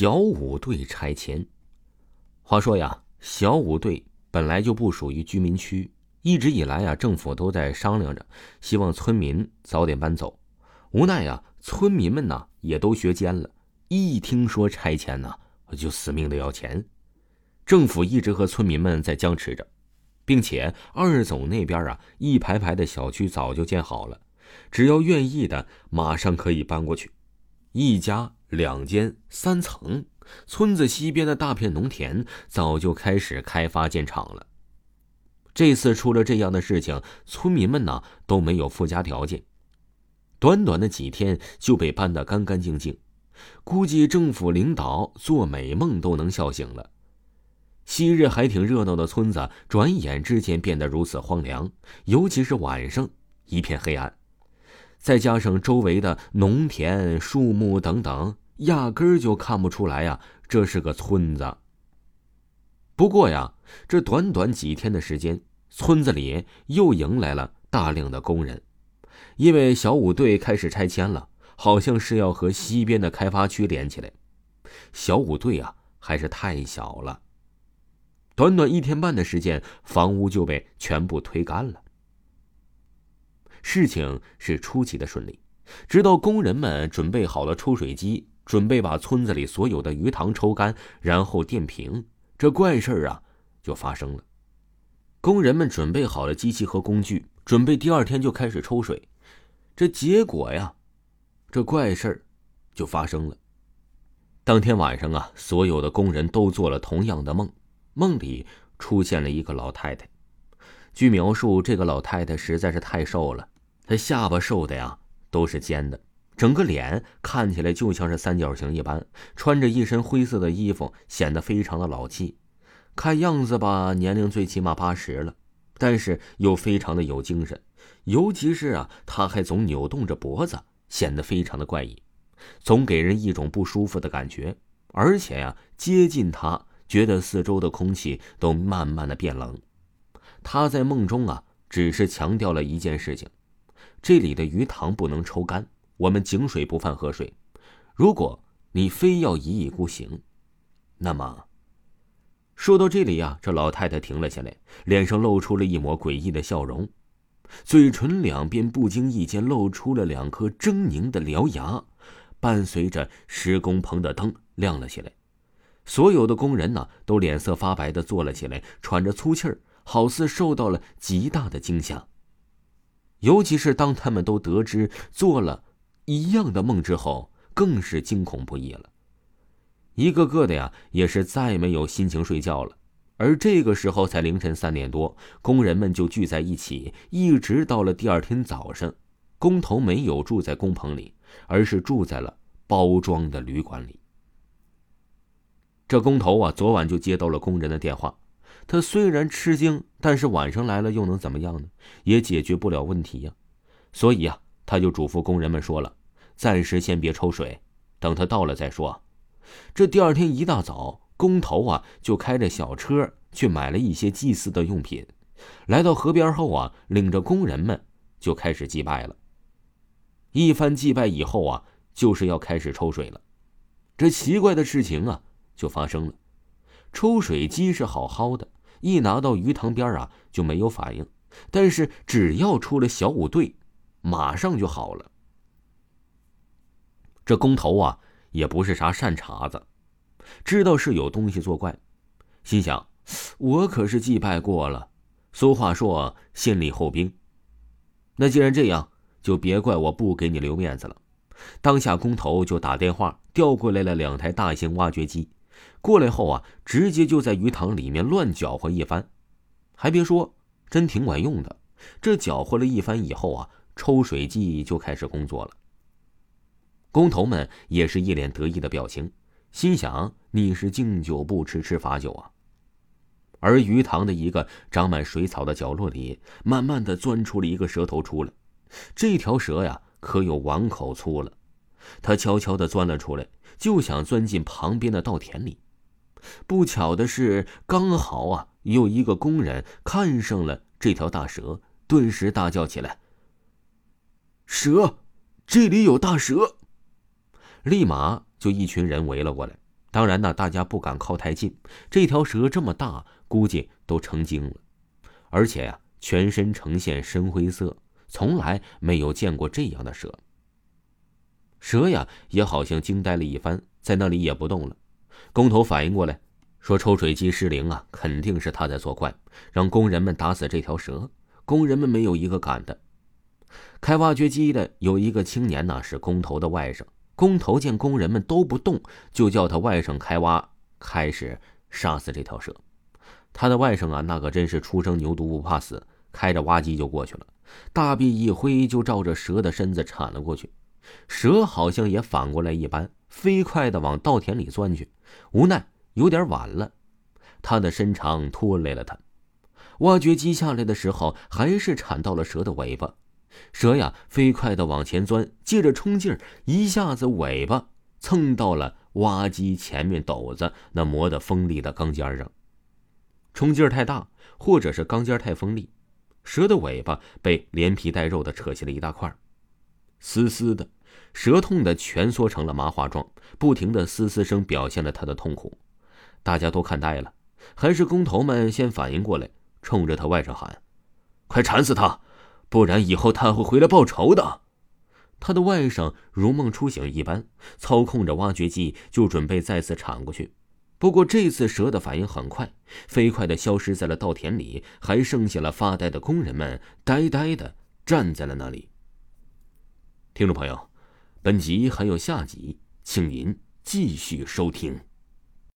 小五队拆迁。话说呀，小五队本来就不属于居民区，一直以来啊，政府都在商量着，希望村民早点搬走。无奈呀，村民们呢也都学奸了，一听说拆迁呢，就死命的要钱。政府一直和村民们在僵持着，并且二总那边啊，一排排的小区早就建好了，只要愿意的，马上可以搬过去。一家。两间三层，村子西边的大片农田早就开始开发建厂了。这次出了这样的事情，村民们呢都没有附加条件，短短的几天就被搬得干干净净，估计政府领导做美梦都能笑醒了。昔日还挺热闹的村子，转眼之间变得如此荒凉，尤其是晚上一片黑暗。再加上周围的农田、树木等等，压根儿就看不出来呀，这是个村子。不过呀，这短短几天的时间，村子里又迎来了大量的工人，因为小五队开始拆迁了，好像是要和西边的开发区连起来。小五队啊，还是太小了，短短一天半的时间，房屋就被全部推干了。事情是出奇的顺利，直到工人们准备好了抽水机，准备把村子里所有的鱼塘抽干，然后垫平，这怪事儿啊就发生了。工人们准备好了机器和工具，准备第二天就开始抽水。这结果呀，这怪事儿就发生了。当天晚上啊，所有的工人都做了同样的梦，梦里出现了一个老太太。据描述，这个老太太实在是太瘦了，她下巴瘦的呀都是尖的，整个脸看起来就像是三角形一般，穿着一身灰色的衣服，显得非常的老气。看样子吧，年龄最起码八十了，但是又非常的有精神。尤其是啊，他还总扭动着脖子，显得非常的怪异，总给人一种不舒服的感觉。而且呀，接近他，觉得四周的空气都慢慢的变冷。他在梦中啊，只是强调了一件事情：这里的鱼塘不能抽干，我们井水不犯河水。如果你非要一意孤行，那么……说到这里呀，这老太太停了下来，脸上露出了一抹诡异的笑容，嘴唇两边不经意间露出了两颗狰狞的獠牙，伴随着施工棚的灯亮了起来。所有的工人呢，都脸色发白的坐了起来，喘着粗气儿。好似受到了极大的惊吓。尤其是当他们都得知做了一样的梦之后，更是惊恐不已了。一个个的呀，也是再没有心情睡觉了。而这个时候才凌晨三点多，工人们就聚在一起，一直到了第二天早上。工头没有住在工棚里，而是住在了包装的旅馆里。这工头啊，昨晚就接到了工人的电话。他虽然吃惊，但是晚上来了又能怎么样呢？也解决不了问题呀。所以呀，他就嘱咐工人们说了：“暂时先别抽水，等他到了再说。”这第二天一大早，工头啊就开着小车去买了一些祭祀的用品。来到河边后啊，领着工人们就开始祭拜了。一番祭拜以后啊，就是要开始抽水了。这奇怪的事情啊就发生了，抽水机是好好的。一拿到鱼塘边啊，就没有反应。但是只要出了小五队，马上就好了。这工头啊，也不是啥善茬子，知道是有东西作怪，心想：我可是祭拜过了。俗话说“先礼后兵”，那既然这样，就别怪我不给你留面子了。当下工头就打电话调过来了两台大型挖掘机。过来后啊，直接就在鱼塘里面乱搅和一番，还别说，真挺管用的。这搅和了一番以后啊，抽水机就开始工作了。工头们也是一脸得意的表情，心想：你是敬酒不吃吃罚酒啊。而鱼塘的一个长满水草的角落里，慢慢的钻出了一个蛇头出来。这条蛇呀，可有碗口粗了。它悄悄的钻了出来。就想钻进旁边的稻田里，不巧的是，刚好啊，有一个工人看上了这条大蛇，顿时大叫起来：“蛇，这里有大蛇！”立马就一群人围了过来，当然呢，大家不敢靠太近。这条蛇这么大，估计都成精了，而且呀，全身呈现深灰色，从来没有见过这样的蛇。蛇呀，也好像惊呆了一番，在那里也不动了。工头反应过来，说：“抽水机失灵啊，肯定是他在作怪，让工人们打死这条蛇。”工人们没有一个敢的。开挖掘机的有一个青年呢，是工头的外甥。工头见工人们都不动，就叫他外甥开挖，开始杀死这条蛇。他的外甥啊，那可真是初生牛犊不怕死，开着挖机就过去了，大臂一挥，就照着蛇的身子铲了过去。蛇好像也反过来一般，飞快的往稻田里钻去。无奈有点晚了，他的身长拖累了他。挖掘机下来的时候，还是铲到了蛇的尾巴。蛇呀，飞快的往前钻，借着冲劲儿，一下子尾巴蹭到了挖机前面斗子那磨得锋利的钢尖上。冲劲儿太大，或者是钢尖太锋利，蛇的尾巴被连皮带肉的扯下了一大块，嘶嘶的，蛇痛的蜷缩成了麻花状，不停的嘶嘶声表现了他的痛苦。大家都看呆了，还是工头们先反应过来，冲着他外甥喊：“快铲死他！”不然以后他会回来报仇的。他的外甥如梦初醒一般，操控着挖掘机就准备再次铲过去。不过这次蛇的反应很快，飞快的消失在了稻田里，还剩下了发呆的工人们，呆呆的站在了那里。听众朋友，本集还有下集，请您继续收听。